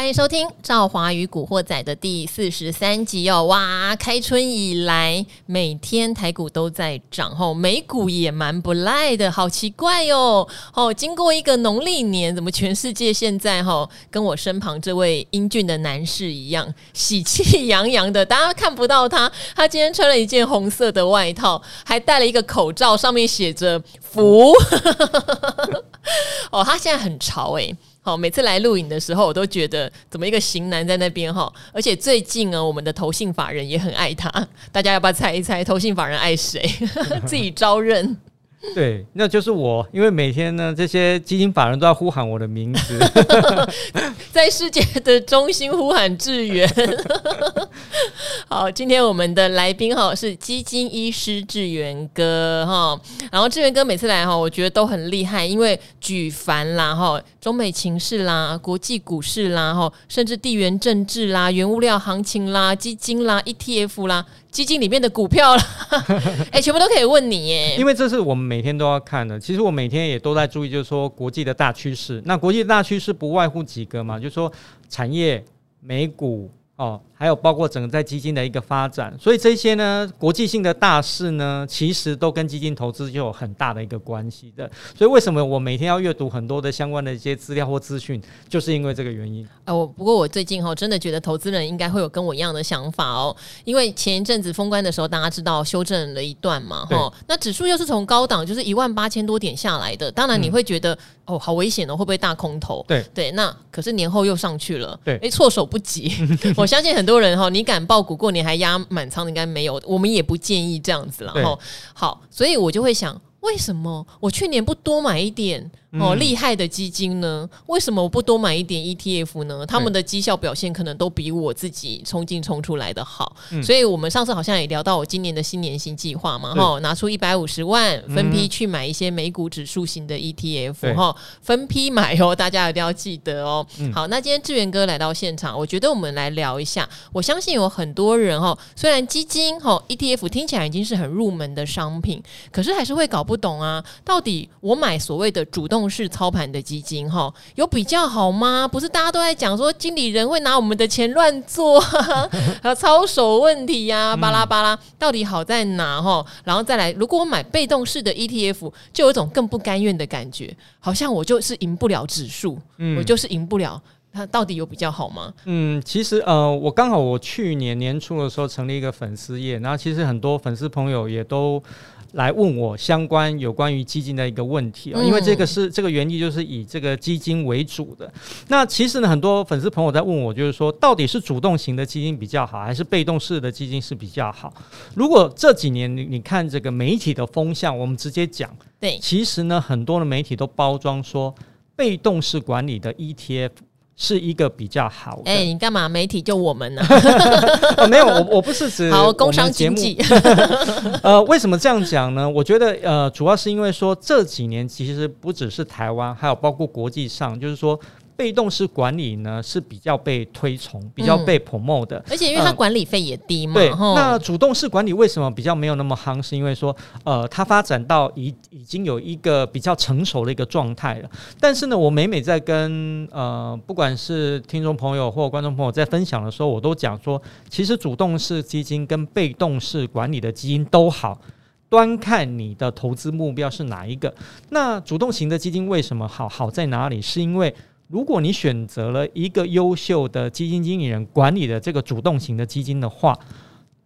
欢迎收听《赵华与古惑仔》的第四十三集哦！哇，开春以来，每天台股都在涨，吼，美股也蛮不赖的，好奇怪哟！哦，经过一个农历年，怎么全世界现在吼跟我身旁这位英俊的男士一样，喜气洋洋的？大家看不到他，他今天穿了一件红色的外套，还戴了一个口罩，上面写着“福”。哦，他现在很潮诶。好，每次来录影的时候，我都觉得怎么一个型男在那边哈，而且最近啊，我们的投信法人也很爱他，大家要不要猜一猜投信法人爱谁？自己招认。对，那就是我，因为每天呢，这些基金法人都在呼喊我的名字，在世界的中心呼喊智源。好，今天我们的来宾哈是基金医师志源哥哈，然后志源哥每次来哈，我觉得都很厉害，因为举凡啦哈，中美情势啦、国际股市啦哈，甚至地缘政治啦、原物料行情啦、基金啦、ETF 啦。基金里面的股票啦，哎、欸，全部都可以问你耶。因为这是我们每天都要看的。其实我每天也都在注意，就是说国际的大趋势。那国际大趋势不外乎几个嘛，就是说产业、美股。哦，还有包括整个在基金的一个发展，所以这些呢，国际性的大事呢，其实都跟基金投资就有很大的一个关系的。所以为什么我每天要阅读很多的相关的一些资料或资讯，就是因为这个原因。呃，我不过我最近哈，真的觉得投资人应该会有跟我一样的想法哦，因为前一阵子封关的时候，大家知道修正了一段嘛，哈，那指数又是从高档就是一万八千多点下来的，当然你会觉得、嗯、哦，好危险哦，会不会大空头？对。对，那可是年后又上去了，对，哎，措手不及，我。相信很多人哈，你敢爆股过年还压满仓的应该没有，我们也不建议这样子了哈。好，所以我就会想，为什么我去年不多买一点？哦，厉害的基金呢？为什么我不多买一点 ETF 呢？他们的绩效表现可能都比我自己冲进冲出来的好。嗯、所以，我们上次好像也聊到我今年的新年新计划嘛，哈，拿出一百五十万分批去买一些美股指数型的 ETF，哈，分批买哦，大家一定要记得哦。嗯、好，那今天志源哥来到现场，我觉得我们来聊一下。我相信有很多人哈，虽然基金哈 ETF 听起来已经是很入门的商品，可是还是会搞不懂啊，到底我买所谓的主动。重视操盘的基金哈，有比较好吗？不是大家都在讲说经理人会拿我们的钱乱做，还有操守问题呀、啊，巴拉巴拉，到底好在哪哈？然后再来，如果我买被动式的 ETF，就有一种更不甘愿的感觉，好像我就是赢不了指数，嗯、我就是赢不了。它到底有比较好吗？嗯，其实呃，我刚好我去年年初的时候成立一个粉丝页，然后其实很多粉丝朋友也都。来问我相关有关于基金的一个问题啊，因为这个是这个原意就是以这个基金为主的。那其实呢，很多粉丝朋友在问我，就是说到底是主动型的基金比较好，还是被动式的基金是比较好？如果这几年你你看这个媒体的风向，我们直接讲，对，其实呢，很多的媒体都包装说被动式管理的 ETF。是一个比较好的。哎、欸，你干嘛？媒体就我们呢？哦、没有，我我不是指好工商经济。呃，为什么这样讲呢？我觉得呃，主要是因为说这几年其实不只是台湾，还有包括国际上，就是说。被动式管理呢是比较被推崇、比较被 promote 的，而且因为它管理费也低嘛。对，那主动式管理为什么比较没有那么夯？是因为说，呃，它发展到已已经有一个比较成熟的一个状态了。但是呢，我每每在跟呃，不管是听众朋友或观众朋友在分享的时候，我都讲说，其实主动式基金跟被动式管理的基金都好，端看你的投资目标是哪一个。那主动型的基金为什么好？好在哪里？是因为如果你选择了一个优秀的基金经理人管理的这个主动型的基金的话，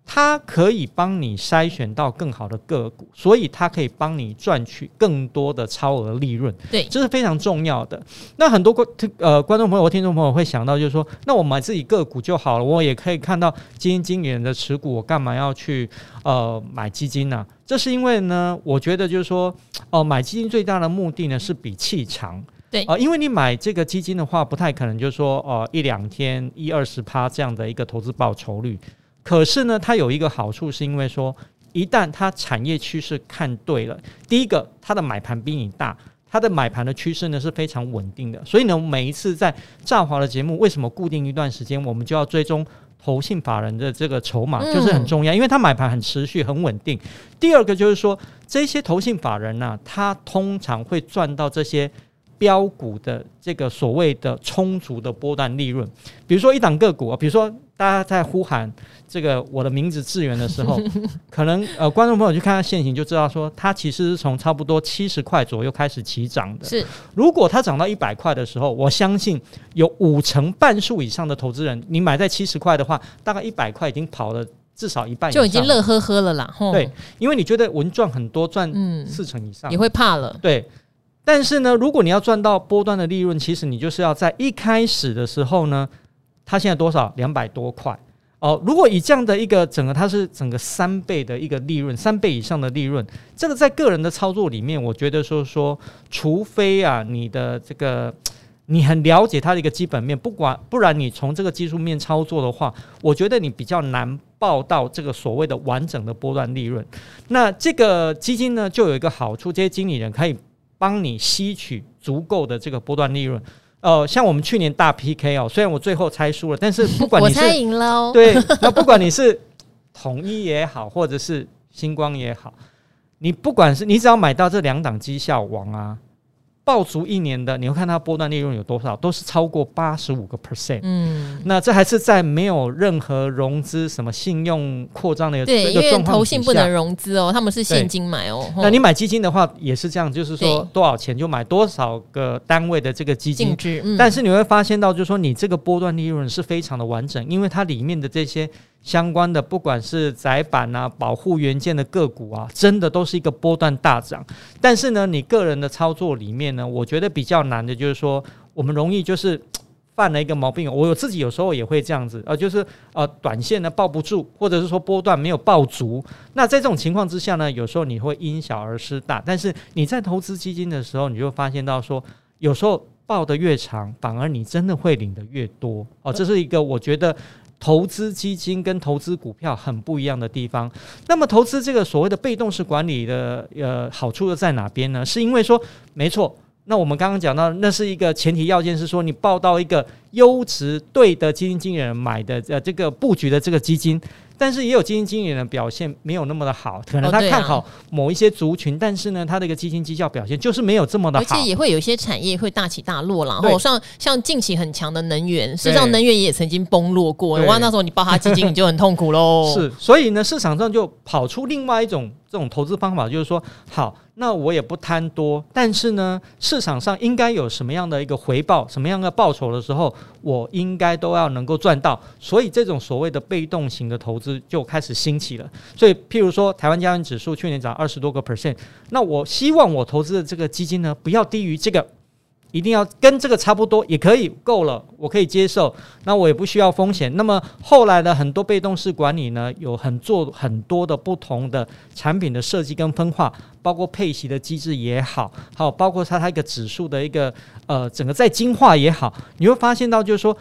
它可以帮你筛选到更好的个股，所以它可以帮你赚取更多的超额利润。对，这是非常重要的。那很多观呃观众朋友或听众朋友会想到，就是说，那我买自己个股就好了，我也可以看到基金经理人的持股，我干嘛要去呃买基金呢？这是因为呢，我觉得就是说，哦、呃，买基金最大的目的呢是比气长。对啊、呃，因为你买这个基金的话，不太可能就是说，呃，一两天一二十趴这样的一个投资报酬率。可是呢，它有一个好处，是因为说，一旦它产业趋势看对了，第一个，它的买盘比你大，它的买盘的趋势呢是非常稳定的。所以呢，每一次在赵华的节目，为什么固定一段时间，我们就要追踪投信法人的这个筹码，就是很重要，因为它买盘很持续、很稳定。第二个就是说，这些投信法人呢、啊，他通常会赚到这些。标股的这个所谓的充足的波段利润。比如说一档个股啊，比如说大家在呼喊这个我的名字志源的时候，可能呃观众朋友去看它现形就知道说，它其实是从差不多七十块左右开始起涨的。是，如果它涨到一百块的时候，我相信有五成半数以上的投资人，你买在七十块的话，大概一百块已经跑了。至少一半就已经乐呵呵了啦，对，因为你觉得稳赚很多，赚四成以上，也会怕了。对，但是呢，如果你要赚到波段的利润，其实你就是要在一开始的时候呢，它现在多少？两百多块哦。如果以这样的一个整个，它是整个三倍的一个利润，三倍以上的利润，这个在个人的操作里面，我觉得说说，除非啊，你的这个。你很了解它的一个基本面，不管不然你从这个技术面操作的话，我觉得你比较难报到这个所谓的完整的波段利润。那这个基金呢，就有一个好处，这些经理人可以帮你吸取足够的这个波段利润。呃，像我们去年大 PK 哦，虽然我最后猜输了，但是 不管你是我猜赢了哦，对，那不管你是统一也好，或者是星光也好，你不管是你只要买到这两档绩效王啊。抱足一年的，你会看它波段利润有多少，都是超过八十五个 percent。嗯，那这还是在没有任何融资、什么信用扩张的一个状况下。对，因为投信不能融资哦，他们是现金买哦。那你买基金的话也是这样，就是说多少钱就买多少个单位的这个基金。嗯、但是你会发现到，就是说你这个波段利润是非常的完整，因为它里面的这些。相关的，不管是窄板啊、保护元件的个股啊，真的都是一个波段大涨。但是呢，你个人的操作里面呢，我觉得比较难的就是说，我们容易就是 犯了一个毛病。我自己有时候也会这样子，呃，就是呃，短线呢抱不住，或者是说波段没有抱足。那在这种情况之下呢，有时候你会因小而失大。但是你在投资基金的时候，你就发现到说，有时候抱得越长，反而你真的会领得越多。哦，这是一个我觉得。投资基金跟投资股票很不一样的地方。那么，投资这个所谓的被动式管理的呃好处又在哪边呢？是因为说，没错。那我们刚刚讲到，那是一个前提要件，是说你报到一个优质对的基金经理人买的呃这个布局的这个基金。但是也有基金经理人表现没有那么的好，可能他看好某一些族群，但是呢，他的一个基金绩效表现就是没有这么的好，而且也会有一些产业会大起大落啦。然后像像近期很强的能源，事实上能源也曾经崩落过。哇，那时候你抱他基金，你就很痛苦喽。是，所以呢，市场上就跑出另外一种这种投资方法，就是说，好。那我也不贪多，但是呢，市场上应该有什么样的一个回报，什么样的报酬的时候，我应该都要能够赚到。所以这种所谓的被动型的投资就开始兴起了。所以，譬如说，台湾加权指数去年涨二十多个 percent，那我希望我投资的这个基金呢，不要低于这个。一定要跟这个差不多也可以够了，我可以接受。那我也不需要风险。那么后来的很多被动式管理呢，有很做很多的不同的产品的设计跟分化，包括配息的机制也好，还有包括它它一个指数的一个呃整个在精化也好，你会发现到就是说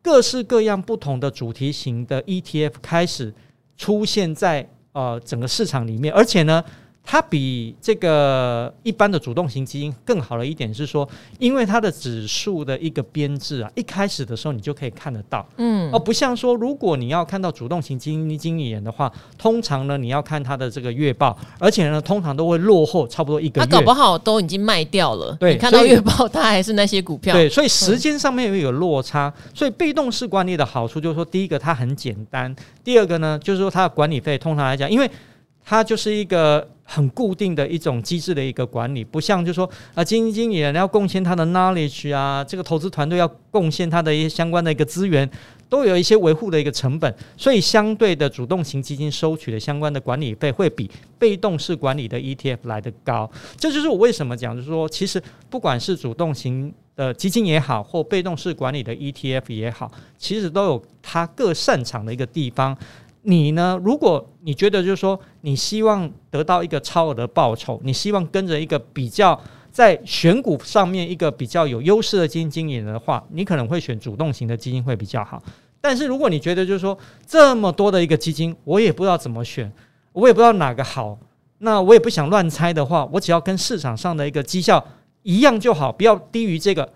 各式各样不同的主题型的 ETF 开始出现在呃整个市场里面，而且呢。它比这个一般的主动型基金更好的一点是说，因为它的指数的一个编制啊，一开始的时候你就可以看得到，嗯，而不像说如果你要看到主动型基金经理人的话，通常呢你要看他的这个月报，而且呢通常都会落后差不多一个月，他搞不好都已经卖掉了，对，你看到月报它还是那些股票，对，所以时间上面又有落差，所以被动式管理的好处就是说，第一个它很简单，第二个呢就是说它的管理费通常来讲，因为它就是一个很固定的一种机制的一个管理，不像就是说啊，基金经理人要贡献他的 knowledge 啊，这个投资团队要贡献他的一些相关的一个资源，都有一些维护的一个成本，所以相对的主动型基金收取的相关的管理费会比被动式管理的 ETF 来得高。这就是我为什么讲，就是说其实不管是主动型的基金也好，或被动式管理的 ETF 也好，其实都有它各擅长的一个地方。你呢？如果你觉得就是说，你希望得到一个超额的报酬，你希望跟着一个比较在选股上面一个比较有优势的基金经理的话，你可能会选主动型的基金会比较好。但是如果你觉得就是说，这么多的一个基金，我也不知道怎么选，我也不知道哪个好，那我也不想乱猜的话，我只要跟市场上的一个绩效一样就好，不要低于这个。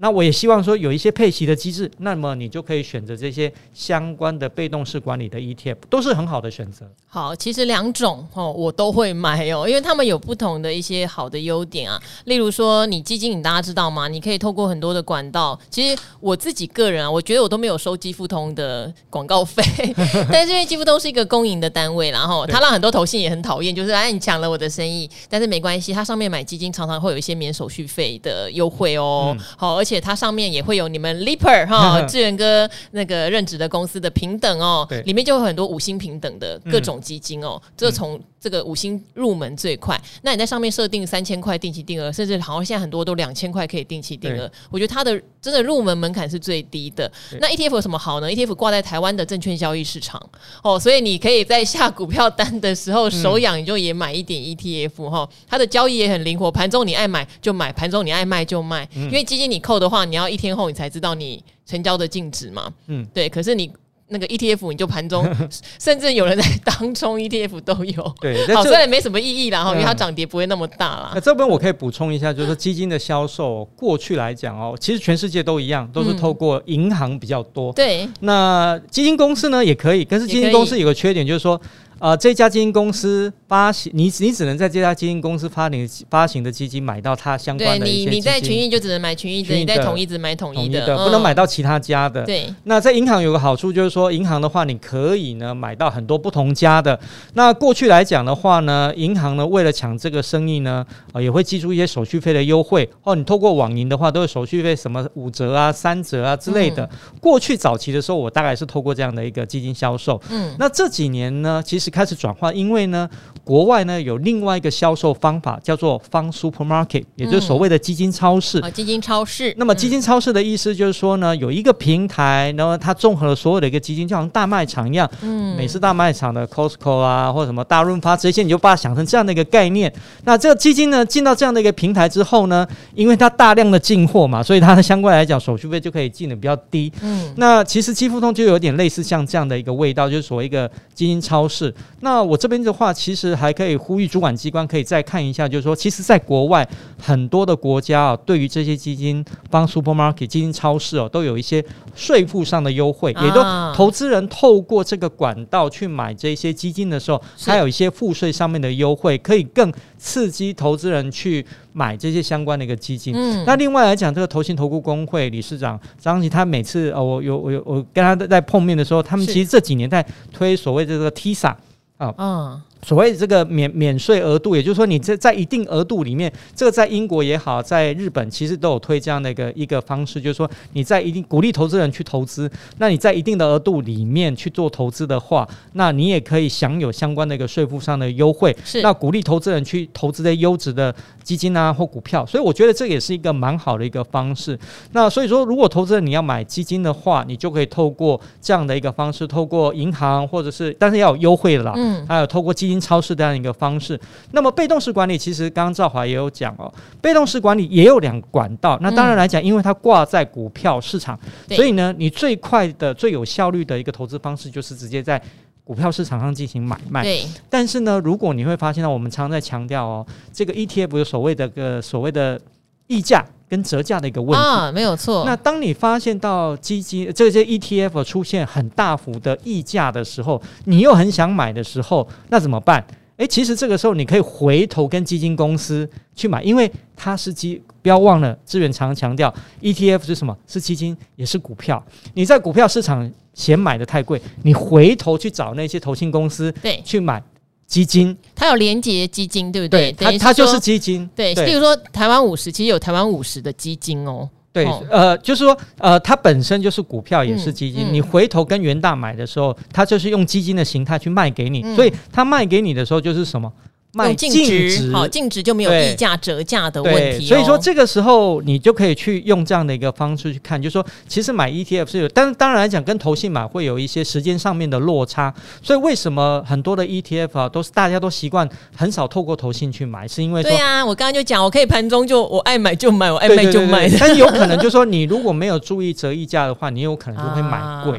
那我也希望说有一些配息的机制，那么你就可以选择这些相关的被动式管理的 ETF，都是很好的选择。好，其实两种哦，我都会买哦，因为他们有不同的一些好的优点啊。例如说，你基金，你大家知道吗？你可以透过很多的管道。其实我自己个人啊，我觉得我都没有收基富通的广告费，但是因为基富通是一个公营的单位，然后他让很多投信也很讨厌，就是哎，你抢了我的生意。但是没关系，它上面买基金常常会有一些免手续费的优惠哦。嗯、好，而且它上面也会有你们 Leaper 哈志远哥那个任职的公司的平等哦，里面就有很多五星平等的各种基金哦。嗯、这从这个五星入门最快。那你在上面设定三千块定期定额，甚至好像现在很多都两千块可以定期定额。我觉得它的真的入门门槛是最低的。那 ETF 有什么好呢？ETF 挂在台湾的证券交易市场哦，所以你可以在下股票单的时候手痒，你就也买一点 ETF 哈、嗯。它的交易也很灵活，盘中你爱买就买，盘中你爱卖就卖。嗯、因为基金你扣的话，你要一天后你才知道你成交的净值嘛。嗯，对。可是你。那个 ETF 你就盘中，甚至有人在当中 ETF 都有。对，好，虽然没什么意义啦，哈、嗯，因为它涨跌不会那么大啦。那这边我可以补充一下，就是说基金的销售过去来讲哦，其实全世界都一样，都是透过银行比较多。对、嗯，那基金公司呢也可以，可是基金公司有个缺点就是说。呃，这家基金公司发行，你你只能在这家基金公司发行发行的基金买到它相关的一些基金。对，你你在群益就只能买群益的，你在统一只买统一的，不能买到其他家的。对。那在银行有个好处就是说，银行的话你可以呢买到很多不同家的。那过去来讲的话呢，银行呢为了抢这个生意呢，呃，也会寄出一些手续费的优惠。哦，你透过网银的话，都有手续费什么五折啊、三折啊之类的。嗯、过去早期的时候，我大概是透过这样的一个基金销售。嗯。那这几年呢，其实。开始转换，因为呢，国外呢有另外一个销售方法，叫做 Fund Supermarket，也就是所谓的基金超市啊。基金超市。那么基金超市的意思就是说呢，有一个平台，然后它综合了所有的一个基金，就像大卖场一样。嗯。美式大卖场的 Costco 啊，或者什么大润发这些，你就把它想成这样的一个概念。那这个基金呢，进到这样的一个平台之后呢，因为它大量的进货嘛，所以它的相关来讲手续费就可以进的比较低。嗯。那其实基富通就有点类似像这样的一个味道，就是所谓一个基金超市。那我这边的话，其实还可以呼吁主管机关可以再看一下，就是说，其实，在国外很多的国家啊，对于这些基金帮 supermarket 基金超市哦，都有一些税负上的优惠，也都投资人透过这个管道去买这些基金的时候，还有一些赋税上面的优惠，可以更刺激投资人去买这些相关的一个基金。嗯，那另外来讲，这个投信投顾工会理事长张琦，他每次哦，我有我有我跟他在碰面的时候，他们其实这几年在推所谓的这个 TISA。啊，嗯，所谓这个免免税额度，也就是说，你这在一定额度里面，这个在英国也好，在日本其实都有推这样的一个一个方式，就是说你在一定鼓励投资人去投资，那你在一定的额度里面去做投资的话，那你也可以享有相关的一个税负上的优惠。是，那鼓励投资人去投资的优质的基金啊或股票，所以我觉得这也是一个蛮好的一个方式。那所以说，如果投资人你要买基金的话，你就可以透过这样的一个方式，透过银行或者是，但是要有优惠的啦。嗯，还有透过基金超市这样一个方式，那么被动式管理其实刚刚赵华也有讲哦，被动式管理也有两个管道。那当然来讲，因为它挂在股票市场，嗯、所以呢，你最快的、最有效率的一个投资方式就是直接在股票市场上进行买卖。对。但是呢，如果你会发现到，我们常常在强调哦，这个 ETF 有所谓的个所谓的溢价。跟折价的一个问题啊，没有错。那当你发现到基金这些 ETF 出现很大幅的溢价的时候，你又很想买的时候，那怎么办？诶，其实这个时候你可以回头跟基金公司去买，因为它是基，不要忘了，资源常常强调 ETF 是什么？是基金，也是股票。你在股票市场嫌买的太贵，你回头去找那些投信公司对去买。基金，它有连接基金，对不对？对，它它就是基金。对，比如说台湾五十，其实有台湾五十的基金哦。对，呃，就是说，呃，它本身就是股票，也是基金。你回头跟元大买的时候，它就是用基金的形态去卖给你，所以它卖给你的时候就是什么？卖净值，好，净值就没有溢价折价的问题。所以说这个时候你就可以去用这样的一个方式去看，就是说其实买 ETF 是有，但当然来讲跟投信买会有一些时间上面的落差。所以为什么很多的 ETF 啊，都是大家都习惯很少透过投信去买，是因为说对啊，我刚刚就讲，我可以盘中就我爱买就买，我爱卖就卖。但是有可能就是说你如果没有注意折溢价的话，你有可能就会买贵。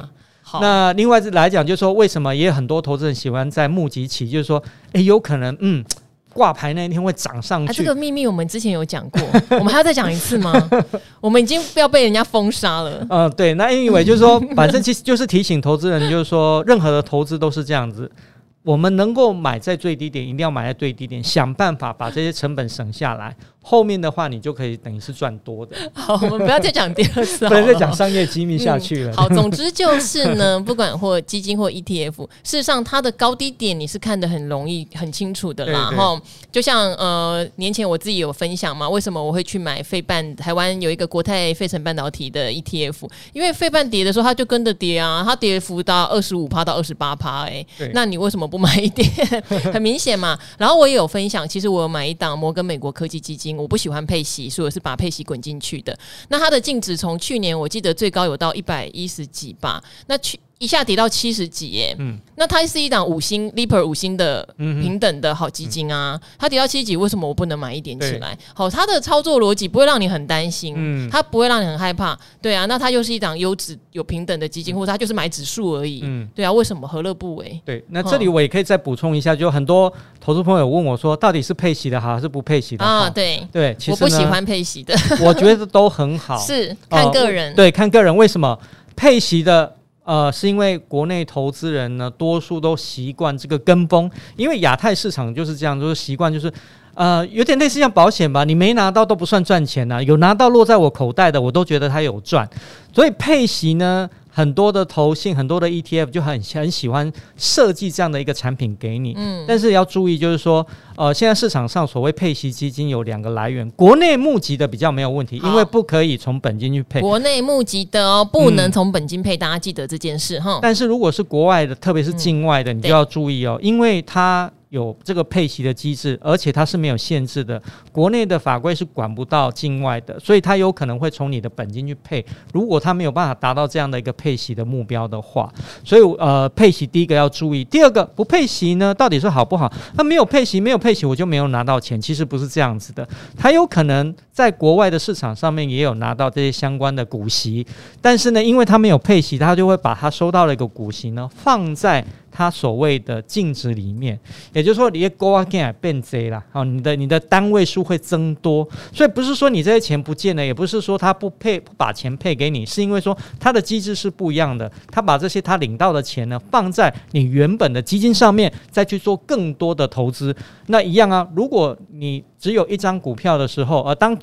那另外来讲，就是说为什么也有很多投资人喜欢在募集期，就是说，诶，有可能，嗯，挂牌那一天会涨上去。啊，这个秘密我们之前有讲过，我们还要再讲一次吗？我们已经不要被人家封杀了。嗯、呃，对，那 anyway 就是说，反正其实就是提醒投资人，就是说，任何的投资都是这样子。我们能够买在最低点，一定要买在最低点，想办法把这些成本省下来。后面的话，你就可以等于是赚多的。好，我们不要再讲第二次，不能再讲商业机密下去了。嗯、好，总之就是呢，不管或基金或 ETF，事实上它的高低点你是看得很容易、很清楚的啦。然后就像呃年前我自己有分享嘛，为什么我会去买费半？台湾有一个国泰费城半导体的 ETF，因为费半跌的时候它就跟着跌啊，它跌幅到二十五趴到二十八趴，哎，那你为什么不买一点？很明显嘛。然后我也有分享，其实我有买一档摩根美国科技基金。我不喜欢佩奇，所以我是把佩奇滚进去的。那它的净值从去年我记得最高有到一百一十几吧。那去。一下跌到七十几耶，嗯，那它是一档五星 Lipper 五星的平等的好基金啊，嗯、它跌到七十几，为什么我不能买一点起来？好，它的操作逻辑不会让你很担心，嗯，它不会让你很害怕，对啊，那它又是一档优质有平等的基金，或者它就是买指数而已，嗯，对啊，为什么何乐不为？对，那这里我也可以再补充一下，就很多投资朋友问我说，到底是配息的好还是不配息的好？啊，对。对，其实我不喜欢配息的，我觉得都很好，是看个人，呃、对，看个人，为什么？配息的？呃，是因为国内投资人呢，多数都习惯这个跟风，因为亚太市场就是这样，就是习惯就是，呃，有点类似像保险吧，你没拿到都不算赚钱呐、啊，有拿到落在我口袋的，我都觉得它有赚，所以配息呢。很多的投信，很多的 ETF 就很很喜欢设计这样的一个产品给你，嗯，但是要注意，就是说，呃，现在市场上所谓配息基金有两个来源，国内募集的比较没有问题，因为不可以从本金去配。国内募集的哦，不能从本金配，大家记得这件事哈。但是如果是国外的，特别是境外的，你就要注意哦，因为它。有这个配息的机制，而且它是没有限制的。国内的法规是管不到境外的，所以它有可能会从你的本金去配。如果它没有办法达到这样的一个配息的目标的话，所以呃，配息第一个要注意，第二个不配息呢，到底是好不好？那没有配息，没有配配息，我就没有拿到钱。其实不是这样子的，他有可能在国外的市场上面也有拿到这些相关的股息，但是呢，因为他没有配息，他就会把他收到了一个股息呢放在。它所谓的净值里面，也就是说，你的高啊变变贼了，好，你的你的单位数会增多，所以不是说你这些钱不见了，也不是说他不配不把钱配给你，是因为说它的机制是不一样的，他把这些他领到的钱呢放在你原本的基金上面，再去做更多的投资，那一样啊。如果你只有一张股票的时候，而当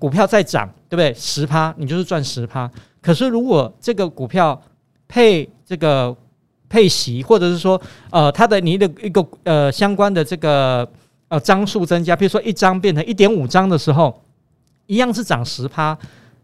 股票在涨，对不对？十趴，你就是赚十趴。可是如果这个股票配这个。配息，或者是说，呃，它的你的一个呃相关的这个呃张数增加，比如说一张变成一点五张的时候，一样是涨十趴，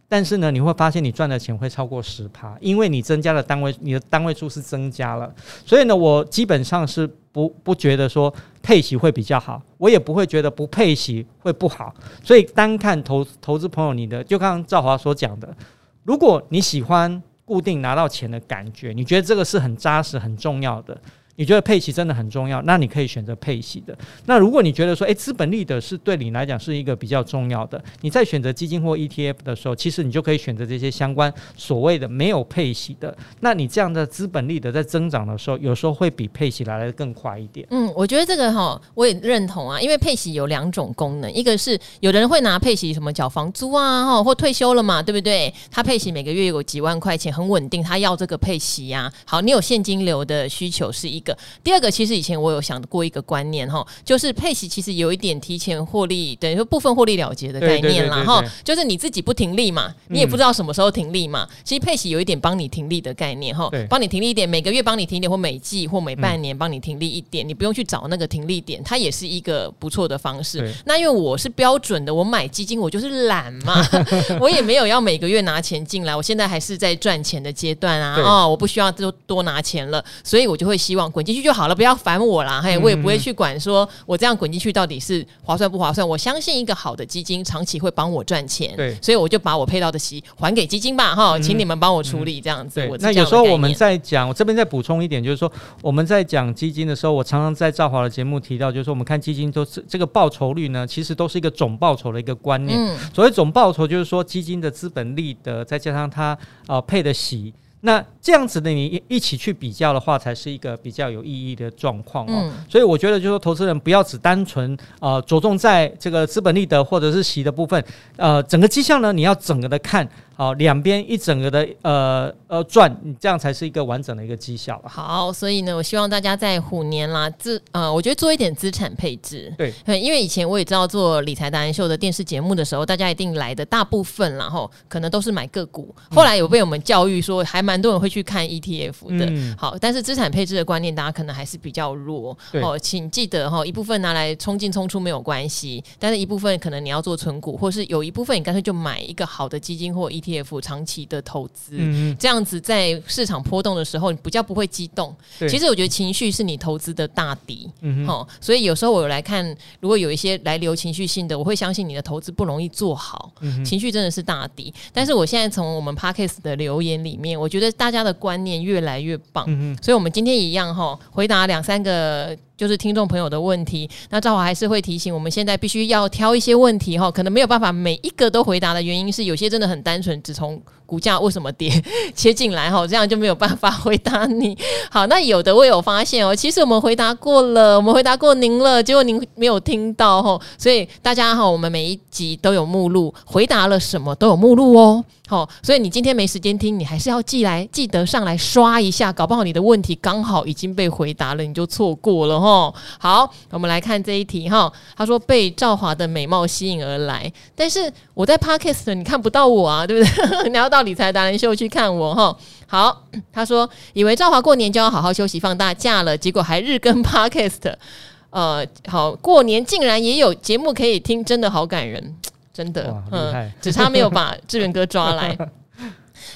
但是呢，你会发现你赚的钱会超过十趴，因为你增加的单位，你的单位数是增加了。所以呢，我基本上是不不觉得说配息会比较好，我也不会觉得不配息会不好。所以单看投投资朋友，你的就刚刚赵华所讲的，如果你喜欢。固定拿到钱的感觉，你觉得这个是很扎实、很重要的。你觉得配息真的很重要，那你可以选择配息的。那如果你觉得说，诶，资本利得是对你来讲是一个比较重要的，你在选择基金或 ETF 的时候，其实你就可以选择这些相关所谓的没有配息的。那你这样的资本利得在增长的时候，有时候会比配息来得更快一点。嗯，我觉得这个哈，我也认同啊，因为配息有两种功能，一个是有的人会拿配息什么缴房租啊，哈，或退休了嘛，对不对？他配息每个月有几万块钱，很稳定，他要这个配息呀、好，你有现金流的需求是一个。第二个，其实以前我有想过一个观念哈，就是配息其实有一点提前获利，等于说部分获利了结的概念啦哈，就是你自己不停利嘛，你也不知道什么时候停利嘛。其实配息有一点帮你停利的概念哈，帮你停利一点，每个月帮你停一点，或每季或每半年帮你停利一点，你不用去找那个停利点，它也是一个不错的方式。那因为我是标准的，我买基金我就是懒嘛，我也没有要每个月拿钱进来，我现在还是在赚钱的阶段啊，哦，我不需要多多拿钱了，所以我就会希望滚进去就。好了，不要烦我啦，嘿，我也不会去管说我这样滚进去到底是划算不划算。我相信一个好的基金长期会帮我赚钱，对，所以我就把我配到的息还给基金吧，哈，请你们帮我处理这样子。那有时候我们在讲，我这边再补充一点，就是说我们在讲基金的时候，我常常在赵华的节目提到，就是说我们看基金都是这个报酬率呢，其实都是一个总报酬的一个观念。嗯、所谓总报酬，就是说基金的资本利得再加上它呃配的息。那这样子的你一起去比较的话，才是一个比较有意义的状况哦。嗯、所以我觉得，就是说，投资人不要只单纯呃着重在这个资本利得或者是息的部分，呃，整个绩效呢，你要整个的看。好，两边一整个的呃呃转，你这样才是一个完整的一个绩效。好，所以呢，我希望大家在虎年啦，资呃，我觉得做一点资产配置。对，因为以前我也知道做理财达人秀的电视节目的时候，大家一定来的大部分，然后可能都是买个股。后来有被我们教育说，还蛮多人会去看 ETF 的。嗯、好，但是资产配置的观念，大家可能还是比较弱。哦，请记得哈，一部分拿来冲进冲出没有关系，但是一部分可能你要做存股，或是有一部分你干脆就买一个好的基金或 ETF。ETF 长期的投资，嗯、这样子在市场波动的时候，你比较不会激动。其实我觉得情绪是你投资的大敌。嗯所以有时候我有来看，如果有一些来留情绪性的，我会相信你的投资不容易做好。嗯、情绪真的是大敌。但是我现在从我们 Podcast 的留言里面，我觉得大家的观念越来越棒。所以我们今天一样哈，回答两三个。就是听众朋友的问题，那赵华还是会提醒，我们现在必须要挑一些问题哈，可能没有办法每一个都回答的原因是，有些真的很单纯，只从股价为什么跌 切进来哈，这样就没有办法回答你。好，那有的我有发现哦，其实我们回答过了，我们回答过您了，结果您没有听到哈，所以大家哈，我们每一集都有目录，回答了什么都有目录哦。好，所以你今天没时间听，你还是要记来，记得上来刷一下，搞不好你的问题刚好已经被回答了，你就错过了哈。好，我们来看这一题哈。他说被赵华的美貌吸引而来，但是我在 Podcast 你看不到我啊，对不对？你要到理财达人秀去看我哈。好，他说以为赵华过年就要好好休息放大假了，结果还日更 Podcast。呃，好，过年竟然也有节目可以听，真的好感人。真的，嗯，只差没有把志远哥抓来。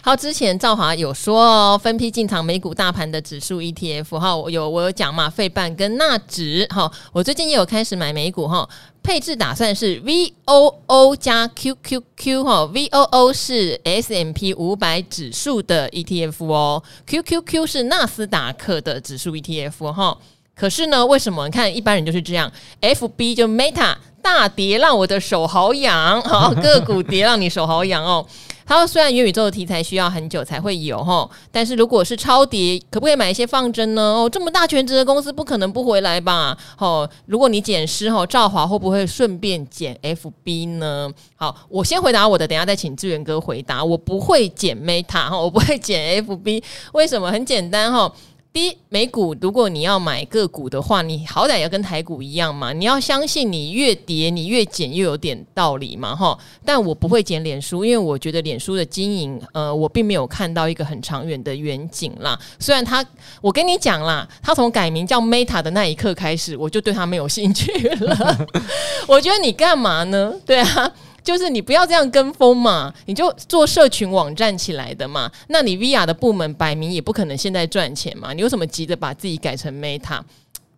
好，之前赵华有说哦，分批进场美股大盘的指数 ETF 哈，我有我有讲嘛，费半跟纳指哈，我最近也有开始买美股哈，配置打算是 VOO 加 QQQ 哈，VOO 是 S M P 五百指数的 ETF 哦，QQQ 是纳斯达克的指数 ETF 哈。可是呢，为什么？你看一般人就是这样，FB 就 Meta。大跌让我的手好痒，好 个股跌让你手好痒哦。他说，虽然元宇宙的题材需要很久才会有哈，但是如果是超跌，可不可以买一些放针呢？哦，这么大全职的公司不可能不回来吧？哦，如果你减湿哈，赵华会不会顺便减 FB 呢？好，我先回答我的，等下再请志远哥回答。我不会减 Meta 哈，我不会减 FB，为什么？很简单哈。第一，美股如果你要买个股的话，你好歹要跟台股一样嘛，你要相信你越跌你越减又有点道理嘛，哈。但我不会减脸书，因为我觉得脸书的经营，呃，我并没有看到一个很长远的远景啦。虽然他，我跟你讲啦，他从改名叫 Meta 的那一刻开始，我就对他没有兴趣了。我觉得你干嘛呢？对啊。就是你不要这样跟风嘛，你就做社群网站起来的嘛。那你 VR 的部门摆明也不可能现在赚钱嘛，你为什么急着把自己改成 Meta？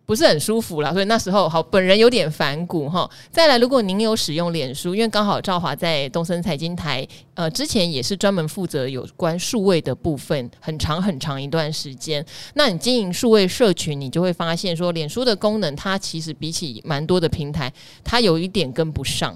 不是很舒服啦。所以那时候好，本人有点反骨哈。再来，如果您有使用脸书，因为刚好赵华在东森财经台，呃，之前也是专门负责有关数位的部分，很长很长一段时间。那你经营数位社群，你就会发现说，脸书的功能它其实比起蛮多的平台，它有一点跟不上。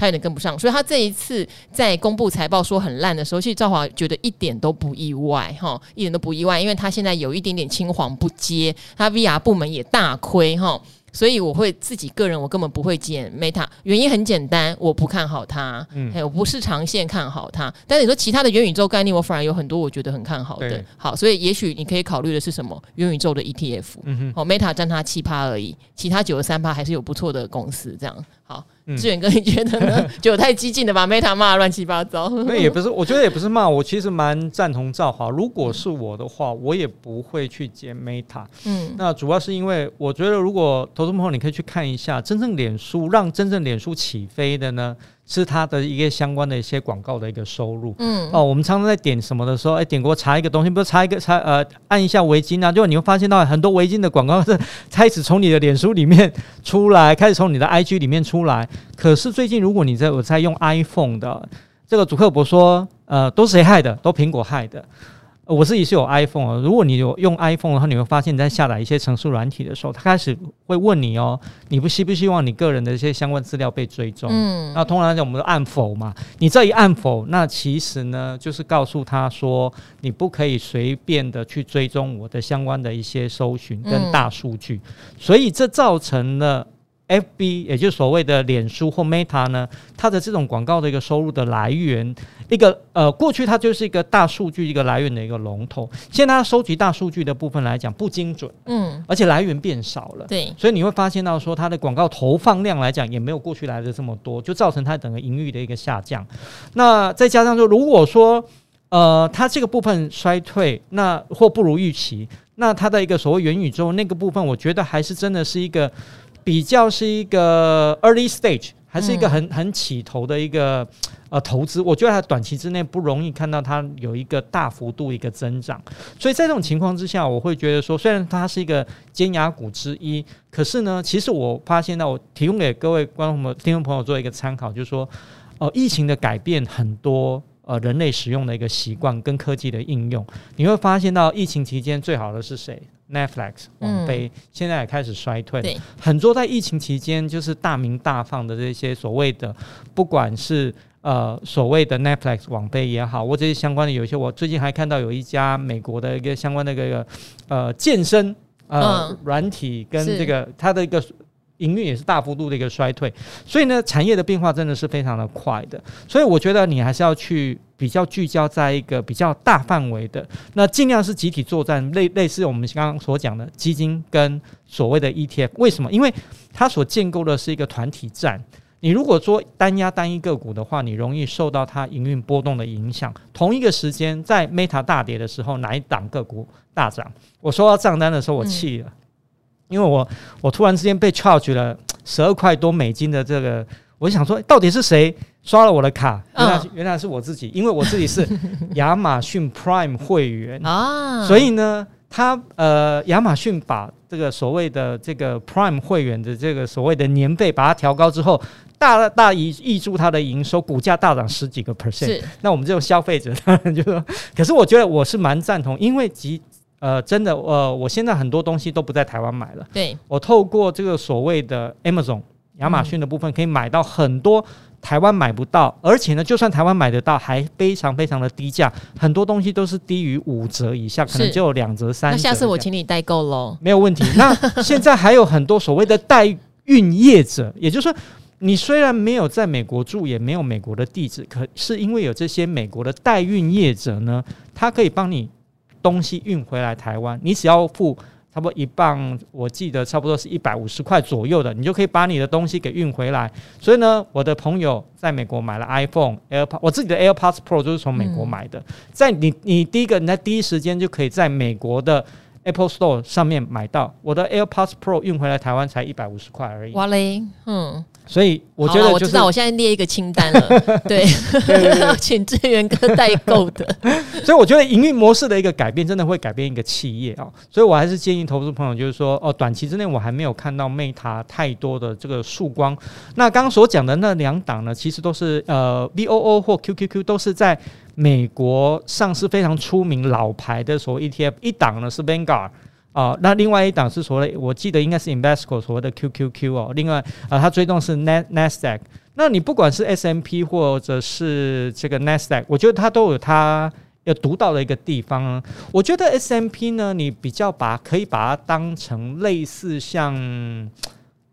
他有点跟不上，所以他这一次在公布财报说很烂的时候，其实赵华觉得一点都不意外，哈，一点都不意外，因为他现在有一点点青黄不接，他 VR 部门也大亏，哈。所以我会自己个人，我根本不会减 Meta，原因很简单，我不看好它，嗯，我不是长线看好它。但是你说其他的元宇宙概念，我反而有很多我觉得很看好的。好，所以也许你可以考虑的是什么元宇宙的 ETF，嗯哼，好，Meta 占它七趴而已，其他九十三趴还是有不错的公司。这样，好，志远哥你觉得呢？就太激进的把 Meta 骂乱七八糟。那也不是，我觉得也不是骂，我其实蛮赞同赵华。如果是我的话，我也不会去接 Meta。嗯，那主要是因为我觉得如果投资朋友，你可以去看一下，真正脸书让真正脸书起飞的呢，是它的一个相关的一些广告的一个收入。嗯，哦，我们常常在点什么的时候，哎，点过查一个东西，比如查一个查呃，按一下围巾啊，就你会发现到很多围巾的广告是 开始从你的脸书里面出来，开始从你的 IG 里面出来。可是最近如果你在我在用 iPhone 的这个主克伯说，呃，都是谁害的？都苹果害的。我自己是有 iPhone 啊。如果你有用 iPhone 的话，你会发现你在下载一些程式软体的时候，它开始会问你哦，你不希不希望你个人的一些相关资料被追踪？嗯，那通常来讲，我们都按否嘛。你这一按否，那其实呢，就是告诉他说，你不可以随便的去追踪我的相关的一些搜寻跟大数据。嗯、所以这造成了。FB 也就是所谓的脸书或 Meta 呢，它的这种广告的一个收入的来源，一个呃，过去它就是一个大数据一个来源的一个龙头，现在它收集大数据的部分来讲不精准，嗯，而且来源变少了，对，所以你会发现到说它的广告投放量来讲也没有过去来的这么多，就造成它整个盈余的一个下降。那再加上说，如果说呃它这个部分衰退，那或不如预期，那它的一个所谓元宇宙那个部分，我觉得还是真的是一个。比较是一个 early stage，还是一个很很起头的一个呃投资，我觉得它短期之内不容易看到它有一个大幅度一个增长，所以在这种情况之下，我会觉得说，虽然它是一个尖牙股之一，可是呢，其实我发现到我提供给各位观众朋友、听众朋友做一个参考，就是说，呃，疫情的改变很多呃人类使用的一个习惯跟科技的应用，你会发现到疫情期间最好的是谁？Netflix 网飞、嗯、现在也开始衰退，很多在疫情期间就是大鸣大放的这些所谓的，不管是呃所谓的 Netflix 网飞也好，或这些相关的有一些，我最近还看到有一家美国的一个相关的一个呃健身呃软、嗯、体跟这个它的一个。营运也是大幅度的一个衰退，所以呢，产业的变化真的是非常的快的，所以我觉得你还是要去比较聚焦在一个比较大范围的，那尽量是集体作战，类类似我们刚刚所讲的基金跟所谓的 ETF。为什么？因为它所建构的是一个团体战。你如果说单押单一个股的话，你容易受到它营运波动的影响。同一个时间，在 Meta 大跌的时候，哪一档个股大涨？我收到账单的时候，我气了。因为我我突然之间被 charge 了十二块多美金的这个，我想说，到底是谁刷了我的卡？原来、嗯、原来是我自己，因为我自己是 亚马逊 Prime 会员啊，所以呢，他呃亚马逊把这个所谓的这个 Prime 会员的这个所谓的年费把它调高之后，大大挹挹注它的营收，股价大涨十几个 percent。是那我们这种消费者 当然就说，可是我觉得我是蛮赞同，因为即。呃，真的，呃，我现在很多东西都不在台湾买了。对，我透过这个所谓的 Amazon 亚马逊的部分，可以买到很多台湾买不到，而且呢，就算台湾买得到，还非常非常的低价，很多东西都是低于五折以下，可能就有两折、三折。那下次我请你代购喽，没有问题。那现在还有很多所谓的代运业者，也就是说，你虽然没有在美国住，也没有美国的地址，可是因为有这些美国的代运业者呢，他可以帮你。东西运回来台湾，你只要付差不多一磅，我记得差不多是一百五十块左右的，你就可以把你的东西给运回来。所以呢，我的朋友在美国买了 iPhone、AirPods，我自己的 AirPods Pro 就是从美国买的。在你你第一个，你在第一时间就可以在美国的 Apple Store 上面买到我的 AirPods Pro 运回来台湾才一百五十块而已。哇嘞，嗯。所以我觉得、就是，我知道，我现在列一个清单了，对，请志远哥代购的。所以我觉得营运模式的一个改变，真的会改变一个企业啊、哦。所以我还是建议投资朋友，就是说，哦，短期之内我还没有看到 Meta 太多的这个曙光。那刚刚所讲的那两档呢，其实都是呃 VOO 或 QQQ 都是在美国上市非常出名老牌的所谓 ETF，一档呢是 Vanguard。啊、哦，那另外一档是所谓，我记得应该是 Invesco 所谓的 QQQ 哦。另外啊，它追踪是 Nasdaq。那你不管是 S M P 或者是这个 Nasdaq，我觉得它都有它要独到的一个地方。我觉得 S M P 呢，你比较把可以把它当成类似像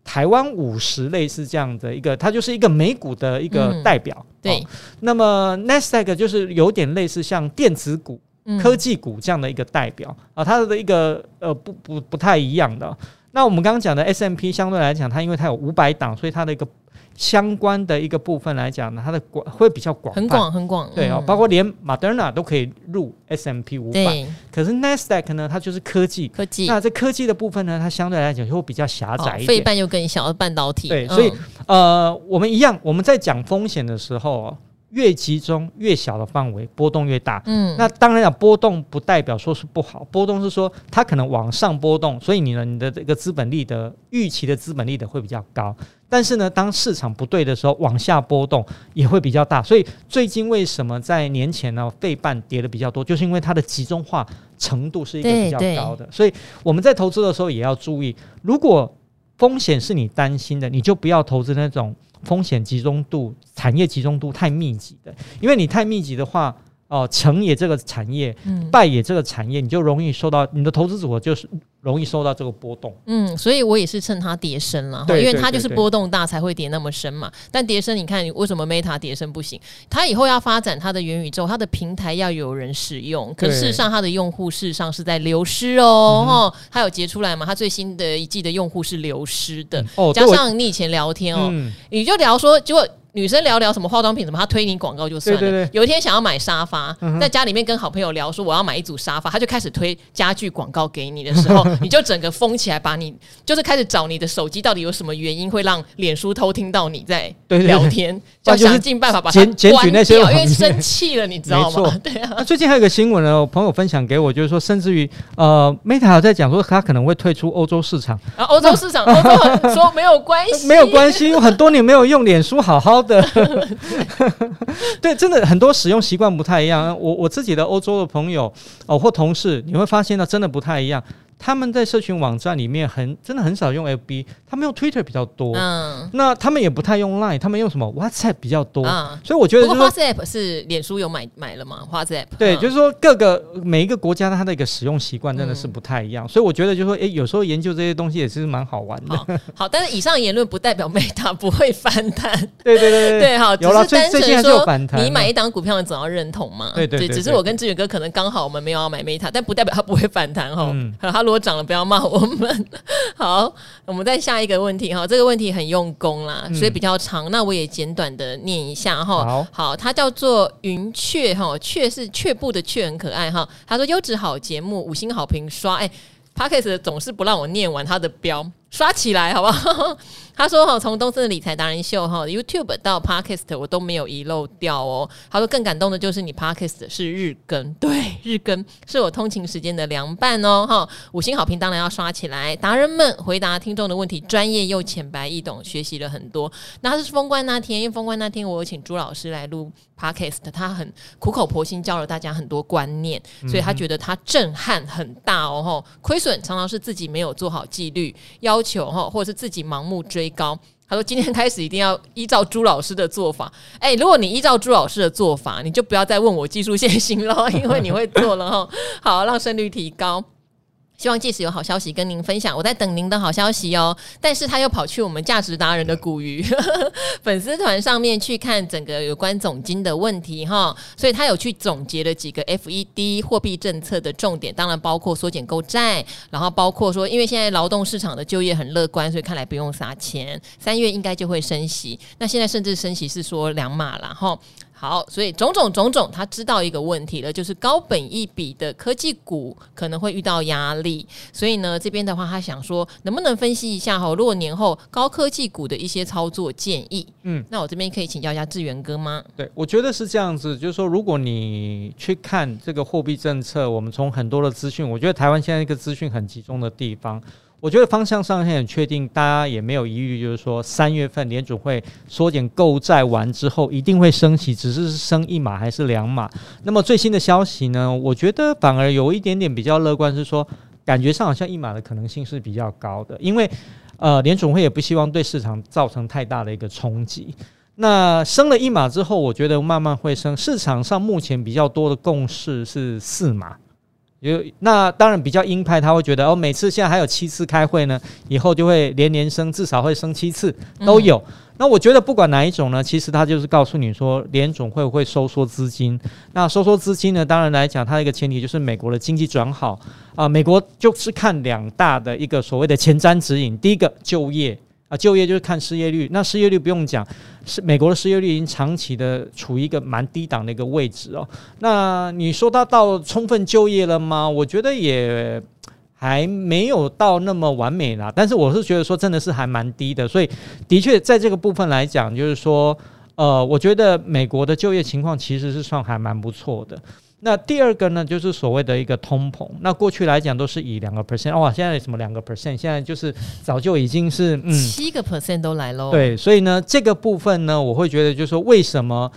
台湾五十类似这样的一个，它就是一个美股的一个代表。嗯、对、哦，那么 Nasdaq 就是有点类似像电子股。科技股这样的一个代表啊，它的一个呃不不不太一样的。那我们刚刚讲的 S M P 相对来讲，它因为它有五百档，所以它的一个相关的一个部分来讲呢，它的广会比较广，很广很广。对哦，包括连 Moderna 都可以入 S M P 五百。可是 Nasdaq 呢，它就是科技。科技。那这科技的部分呢，它相对来讲就会比较狭窄一点。费半又更小，半导体。对，所以呃，我们一样，我们在讲风险的时候。越集中越小的范围波动越大，嗯，那当然了波动不代表说是不好，波动是说它可能往上波动，所以你呢，你的这个资本利得预期的资本利得会比较高，但是呢，当市场不对的时候，往下波动也会比较大，所以最近为什么在年前呢，费半跌的比较多，就是因为它的集中化程度是一个比较高的，所以我们在投资的时候也要注意，如果风险是你担心的，你就不要投资那种。风险集中度、产业集中度太密集的，因为你太密集的话，哦、呃，成也这个产业，嗯，败也这个产业，你就容易受到你的投资组合就是容易受到这个波动。嗯，所以我也是趁它跌深了，因为它就是波动大才会跌那么深嘛。但跌深，你看你为什么 Meta 跌深不行？它以后要发展它的元宇宙，它的平台要有人使用，可事实上它的用户事实上是在流失哦。哦，它有截出来嘛？它最新的一季的用户是流失的。哦，加上你以前聊天哦，嗯、你就聊说结果。女生聊聊什么化妆品什么，她推你广告就算了。对对对，有一天想要买沙发，嗯、在家里面跟好朋友聊说我要买一组沙发，她就开始推家具广告给你的时候，你就整个疯起来，把你就是开始找你的手机到底有什么原因会让脸书偷听到你在聊天，就想尽办法把它检举那些，因为生气了，你知道吗？对啊。那最近还有一个新闻呢，我朋友分享给我，就是说，甚至于呃，Meta 在讲说他可能会退出欧洲市场。然后，欧洲市场，欧洲说没有关系，没有关系，有很多年没有用脸书，好好的。对，真的很多使用习惯不太一样。我我自己的欧洲的朋友哦，或同事，你会发现呢，真的不太一样。他们在社群网站里面很真的很少用 FB，他们用 Twitter 比较多。嗯，那他们也不太用 Line，他们用什么 WhatsApp 比较多。嗯，所以我觉得，就是 WhatsApp 是脸书有买买了吗？WhatsApp 对，就是说各个每一个国家它的一个使用习惯真的是不太一样。所以我觉得就是说，哎，有时候研究这些东西也是蛮好玩的。好，但是以上言论不代表 Meta 不会反弹。对对对对对，好，有了最最近就反弹。你买一档股票，你总要认同嘛？对对对，只是我跟志远哥可能刚好我们没有要买 Meta，但不代表它不会反弹哈。嗯，它如果涨了，不要骂我。们好，我们再下一个问题哈，这个问题很用功啦，所以比较长，那我也简短的念一下哈。好，好，它叫做云雀哈，雀是雀步的雀，很可爱哈。他说优质好节目，五星好评刷，哎，Podcast 总是不让我念完他的标。刷起来好不好？他说哈，从东森的理财达人秀哈，YouTube 到 Podcast 我都没有遗漏掉哦。他说更感动的就是你 Podcast 是日更，对，日更是我通勤时间的凉拌哦哈。五星好评当然要刷起来，达人们回答听众的问题专业又浅白易懂，学习了很多。那他是封关那天，因为封关那天我有请朱老师来录 Podcast，他很苦口婆心教了大家很多观念，所以他觉得他震撼很大哦哈。亏损常常是自己没有做好纪律要。要求哈，或者是自己盲目追高。他说：“今天开始一定要依照朱老师的做法。哎，如果你依照朱老师的做法，你就不要再问我技术线型了，因为你会做了哈。好，让胜率提高。”希望届时有好消息跟您分享，我在等您的好消息哦。但是他又跑去我们价值达人的股鱼 粉丝团上面去看整个有关总金的问题哈，所以他有去总结了几个 FED 货币政策的重点，当然包括缩减购债，然后包括说，因为现在劳动市场的就业很乐观，所以看来不用撒钱，三月应该就会升息。那现在甚至升息是说两码了哈。好，所以种种种种，他知道一个问题了，就是高本一比的科技股可能会遇到压力。所以呢，这边的话，他想说，能不能分析一下哈，如果年后高科技股的一些操作建议？嗯，那我这边可以请教一下志源哥吗？对，我觉得是这样子，就是说，如果你去看这个货币政策，我们从很多的资讯，我觉得台湾现在一个资讯很集中的地方。我觉得方向上很确定，大家也没有疑虑，就是说三月份联准会缩减购债完之后一定会升息，只是升一码还是两码。那么最新的消息呢？我觉得反而有一点点比较乐观，是说感觉上好像一码的可能性是比较高的，因为呃联准会也不希望对市场造成太大的一个冲击。那升了一码之后，我觉得慢慢会升。市场上目前比较多的共识是四码。有那当然比较鹰派，他会觉得哦，每次现在还有七次开会呢，以后就会连连升，至少会升七次都有。嗯、那我觉得不管哪一种呢，其实他就是告诉你说，联总会不会收缩资金。那收缩资金呢，当然来讲，它的一个前提就是美国的经济转好啊、呃。美国就是看两大的一个所谓的前瞻指引，第一个就业。啊，就业就是看失业率，那失业率不用讲，是美国的失业率已经长期的处于一个蛮低档的一个位置哦。那你说它到充分就业了吗？我觉得也还没有到那么完美啦。但是我是觉得说真的是还蛮低的，所以的确在这个部分来讲，就是说。呃，我觉得美国的就业情况其实是算还蛮不错的。那第二个呢，就是所谓的一个通膨。那过去来讲都是以两个 percent，哇，现在什么两个 percent？现在就是早就已经是嗯七个 percent 都来喽。对，所以呢，这个部分呢，我会觉得就是说，为什么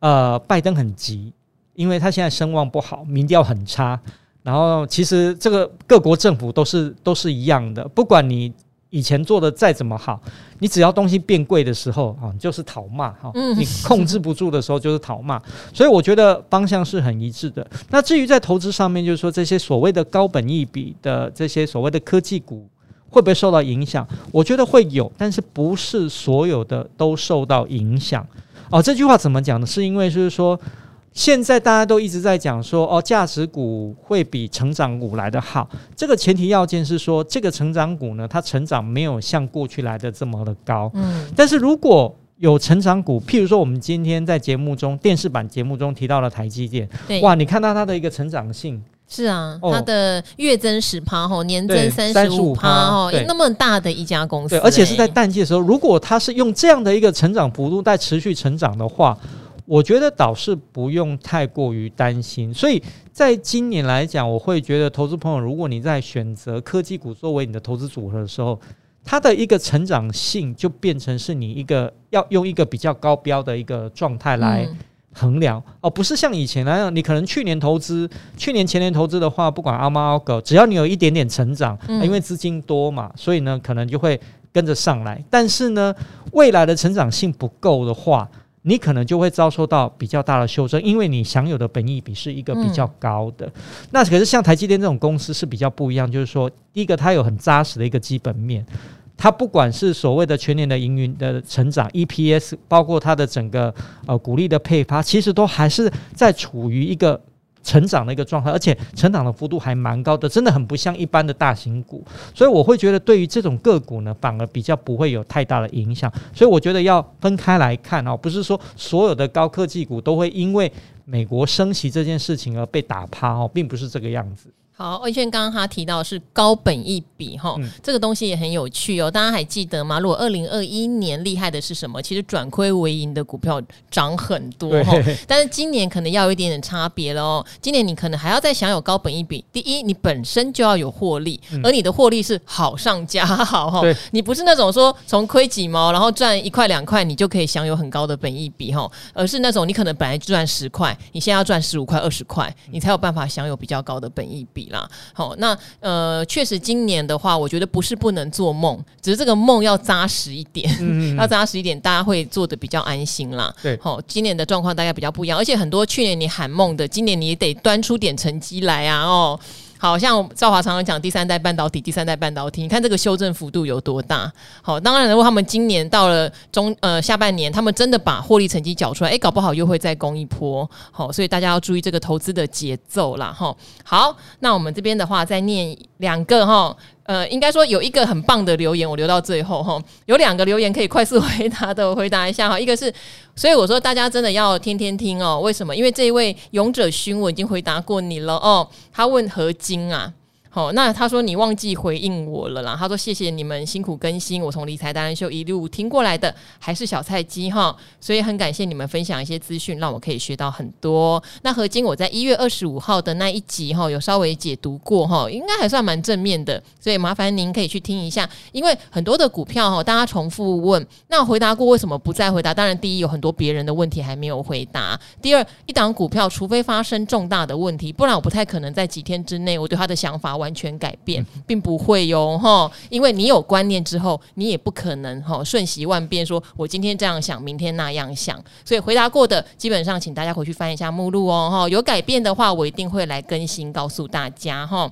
呃拜登很急？因为他现在声望不好，民调很差。然后其实这个各国政府都是都是一样的，不管你。以前做的再怎么好，你只要东西变贵的时候啊，就是讨骂哈。你控制不住的时候就是讨骂，所以我觉得方向是很一致的。那至于在投资上面，就是说这些所谓的高本益比的这些所谓的科技股会不会受到影响？我觉得会有，但是不是所有的都受到影响。哦，这句话怎么讲呢？是因为就是说。现在大家都一直在讲说，哦，价值股会比成长股来得好。这个前提要件是说，这个成长股呢，它成长没有像过去来的这么的高。嗯。但是如果有成长股，譬如说我们今天在节目中电视版节目中提到了台积电，哇，你看到它的一个成长性。是啊，它的月增十趴吼，年增三十五趴吼，那么大的一家公司，而且是在淡季的时候，如果它是用这样的一个成长幅度在持续成长的话。我觉得倒是不用太过于担心，所以在今年来讲，我会觉得投资朋友，如果你在选择科技股作为你的投资组合的时候，它的一个成长性就变成是你一个要用一个比较高标的一个状态来衡量，嗯、哦，不是像以前那样，你可能去年投资、去年前年投资的话，不管阿猫阿狗，只要你有一点点成长，因为资金多嘛，所以呢，可能就会跟着上来。但是呢，未来的成长性不够的话，你可能就会遭受到比较大的修正，因为你享有的本益比是一个比较高的。那可是像台积电这种公司是比较不一样，就是说，第一个它有很扎实的一个基本面，它不管是所谓的全年的营运的成长 EPS，包括它的整个呃股利的配发，其实都还是在处于一个。成长的一个状态，而且成长的幅度还蛮高的，真的很不像一般的大型股，所以我会觉得对于这种个股呢，反而比较不会有太大的影响。所以我觉得要分开来看哦，不是说所有的高科技股都会因为美国升息这件事情而被打趴哦，并不是这个样子。好，魏轩刚刚他提到是高本一比哈，嗯、这个东西也很有趣哦。大家还记得吗？如果二零二一年厉害的是什么？其实转亏为盈的股票涨很多哈，但是今年可能要有一点点差别了哦。今年你可能还要再享有高本一比。第一，你本身就要有获利，嗯、而你的获利是好上加好哈。你不是那种说从亏几毛，然后赚一块两块，你就可以享有很高的本益比哈，而是那种你可能本来赚十块，你现在要赚十五块、二十块，你才有办法享有比较高的本益比。啦，好，那呃，确实今年的话，我觉得不是不能做梦，只是这个梦要扎实一点，嗯嗯 要扎实一点，大家会做的比较安心啦。对，好，今年的状况大概比较不一样，而且很多去年你喊梦的，今年你得端出点成绩来啊，哦。好像赵华常常讲第三代半导体，第三代半导体，你看这个修正幅度有多大？好，当然如果他们今年到了中呃下半年，他们真的把获利成绩缴出来，诶，搞不好又会再攻一波。好，所以大家要注意这个投资的节奏啦。哈，好，那我们这边的话再念两个哈。呃，应该说有一个很棒的留言，我留到最后哈。有两个留言可以快速回答的，我回答一下哈。一个是，所以我说大家真的要天天听哦。为什么？因为这一位勇者勋我已经回答过你了哦。他问何金啊。好，那他说你忘记回应我了啦。他说谢谢你们辛苦更新，我从理财达人秀一路听过来的，还是小菜鸡哈，所以很感谢你们分享一些资讯，让我可以学到很多。那何金我在一月二十五号的那一集哈，有稍微解读过哈，应该还算蛮正面的，所以麻烦您可以去听一下。因为很多的股票哈，大家重复问，那回答过为什么不再回答？当然，第一有很多别人的问题还没有回答，第二一档股票除非发生重大的问题，不然我不太可能在几天之内我对他的想法。全改变，并不会哟哈，因为你有观念之后，你也不可能哈瞬息万变，说我今天这样想，明天那样想。所以回答过的，基本上请大家回去翻一下目录哦哈，有改变的话，我一定会来更新告诉大家哈。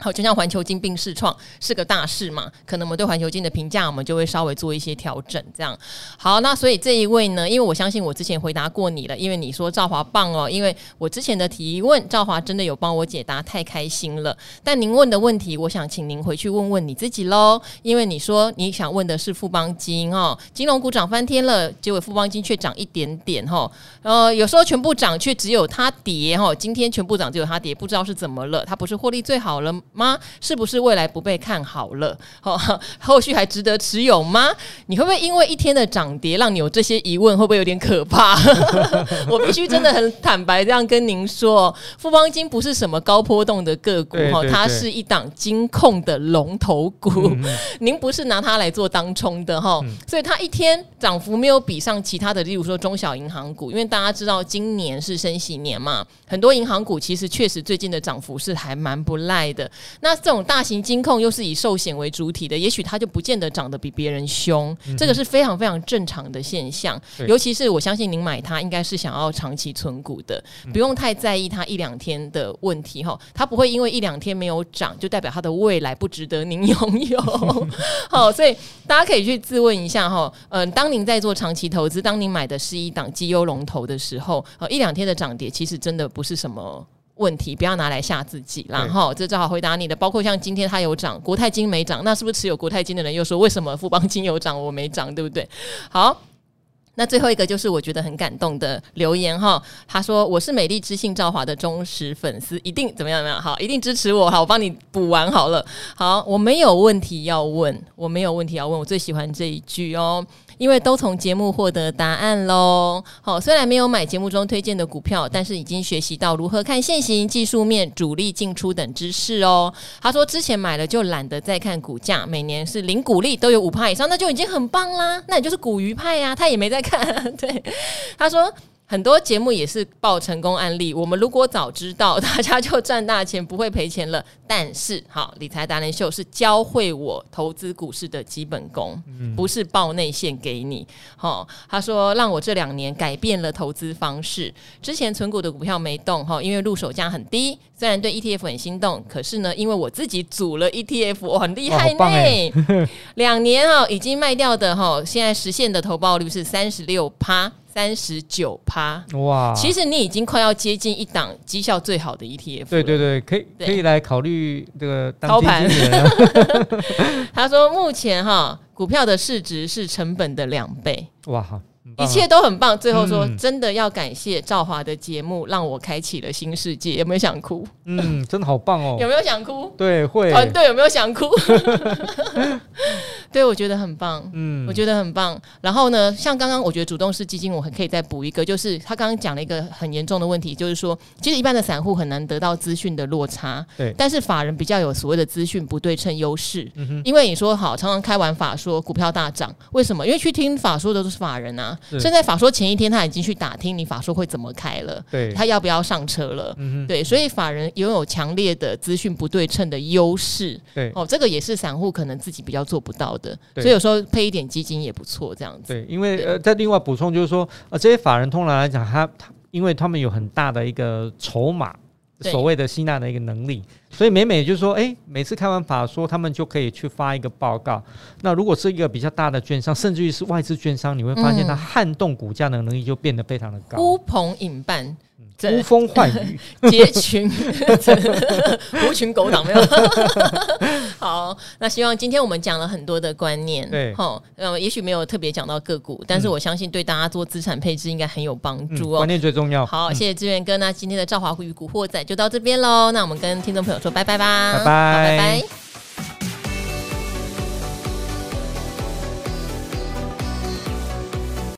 好，就像环球金并世创是个大事嘛，可能我们对环球金的评价，我们就会稍微做一些调整，这样。好，那所以这一位呢，因为我相信我之前回答过你了，因为你说赵华棒哦，因为我之前的提问，赵华真的有帮我解答，太开心了。但您问的问题，我想请您回去问问你自己喽，因为你说你想问的是富邦金哦，金融股涨翻天了，结果富邦金却涨一点点哈，呃，有时候全部涨却只有它跌哈，今天全部涨只有它跌，不知道是怎么了，它不是获利最好了？吗？是不是未来不被看好了？后 后续还值得持有吗？你会不会因为一天的涨跌让你有这些疑问？会不会有点可怕？我必须真的很坦白这样跟您说，富邦金不是什么高波动的个股哈，它是一档金控的龙头股。嗯、您不是拿它来做当冲的哈，嗯、所以它一天涨幅没有比上其他的，例如说中小银行股，因为大家知道今年是升息年嘛，很多银行股其实确实最近的涨幅是还蛮不赖的。那这种大型金控又是以寿险为主体的，也许它就不见得长得比别人凶，嗯、这个是非常非常正常的现象。对尤其是我相信您买它应该是想要长期存股的，不用太在意它一两天的问题哈，它不会因为一两天没有涨就代表它的未来不值得您拥有。好，所以大家可以去自问一下哈，嗯、呃，当您在做长期投资，当您买的是一档绩优龙头的时候，呃，一两天的涨跌其实真的不是什么。问题不要拿来吓自己，然后这正好回答你的。包括像今天它有涨，国泰金没涨，那是不是持有国泰金的人又说，为什么富邦金有涨我没涨，对不对？好，那最后一个就是我觉得很感动的留言哈，他说我是美丽知性赵华的忠实粉丝，一定怎么样怎么样好，一定支持我，好，我帮你补完好了。好，我没有问题要问，我没有问题要问，我最喜欢这一句哦。因为都从节目获得答案喽。好，虽然没有买节目中推荐的股票，但是已经学习到如何看现行、技术面、主力进出等知识哦。他说之前买了就懒得再看股价，每年是零股利都有五趴以上，那就已经很棒啦。那你就是股鱼派呀、啊，他也没在看。对，他说。很多节目也是报成功案例，我们如果早知道，大家就赚大钱，不会赔钱了。但是，好，理财达人秀是教会我投资股市的基本功，嗯、不是报内线给你。好，他说让我这两年改变了投资方式，之前存股的股票没动，哈，因为入手价很低。虽然对 ETF 很心动，可是呢，因为我自己组了 ETF，我很厉害 呢。两年哦，已经卖掉的哈，现在实现的投报率是三十六趴。三十九趴哇！其实你已经快要接近一档绩效最好的 ETF 了。对对对，可以对可以来考虑这个操盘。他说目前哈股票的市值是成本的两倍。哇！一切都很棒。最后说，嗯、真的要感谢兆华的节目，让我开启了新世界。有没有想哭？嗯，真的好棒哦。有没有想哭？对，会。团队有没有想哭？对，我觉得很棒。嗯，我觉得很棒。然后呢，像刚刚我觉得主动式基金，我还可以再补一个，就是他刚刚讲了一个很严重的问题，就是说，其实一般的散户很难得到资讯的落差。对。但是法人比较有所谓的资讯不对称优势。嗯哼。因为你说好，常常开完法说股票大涨，为什么？因为去听法说的都是法人啊。是。现在法说前一天他已经去打听你法说会怎么开了。对。他要不要上车了？嗯哼。对，所以法人拥有强烈的资讯不对称的优势。对。哦，这个也是散户可能自己比较做不到所以有时候配一点基金也不错，这样子。对，因为呃，再另外补充就是说，呃，这些法人通常来讲，他他，因为他们有很大的一个筹码，所谓的吸纳的一个能力，所以每每就是说，哎，每次开完法说，他们就可以去发一个报告。那如果是一个比较大的券商，甚至于是外资券商，你会发现它撼动股价的能力就变得非常的高。呼朋引伴。呼风唤雨，结群，狐群狗党没有。好，那希望今天我们讲了很多的观念，对，好，呃，也许没有特别讲到个股，但是我相信对大家做资产配置应该很有帮助哦。观念最重要。好，谢谢志远哥，那今天的赵华虎与古惑仔就到这边喽，那我们跟听众朋友说拜拜吧，拜拜，拜拜。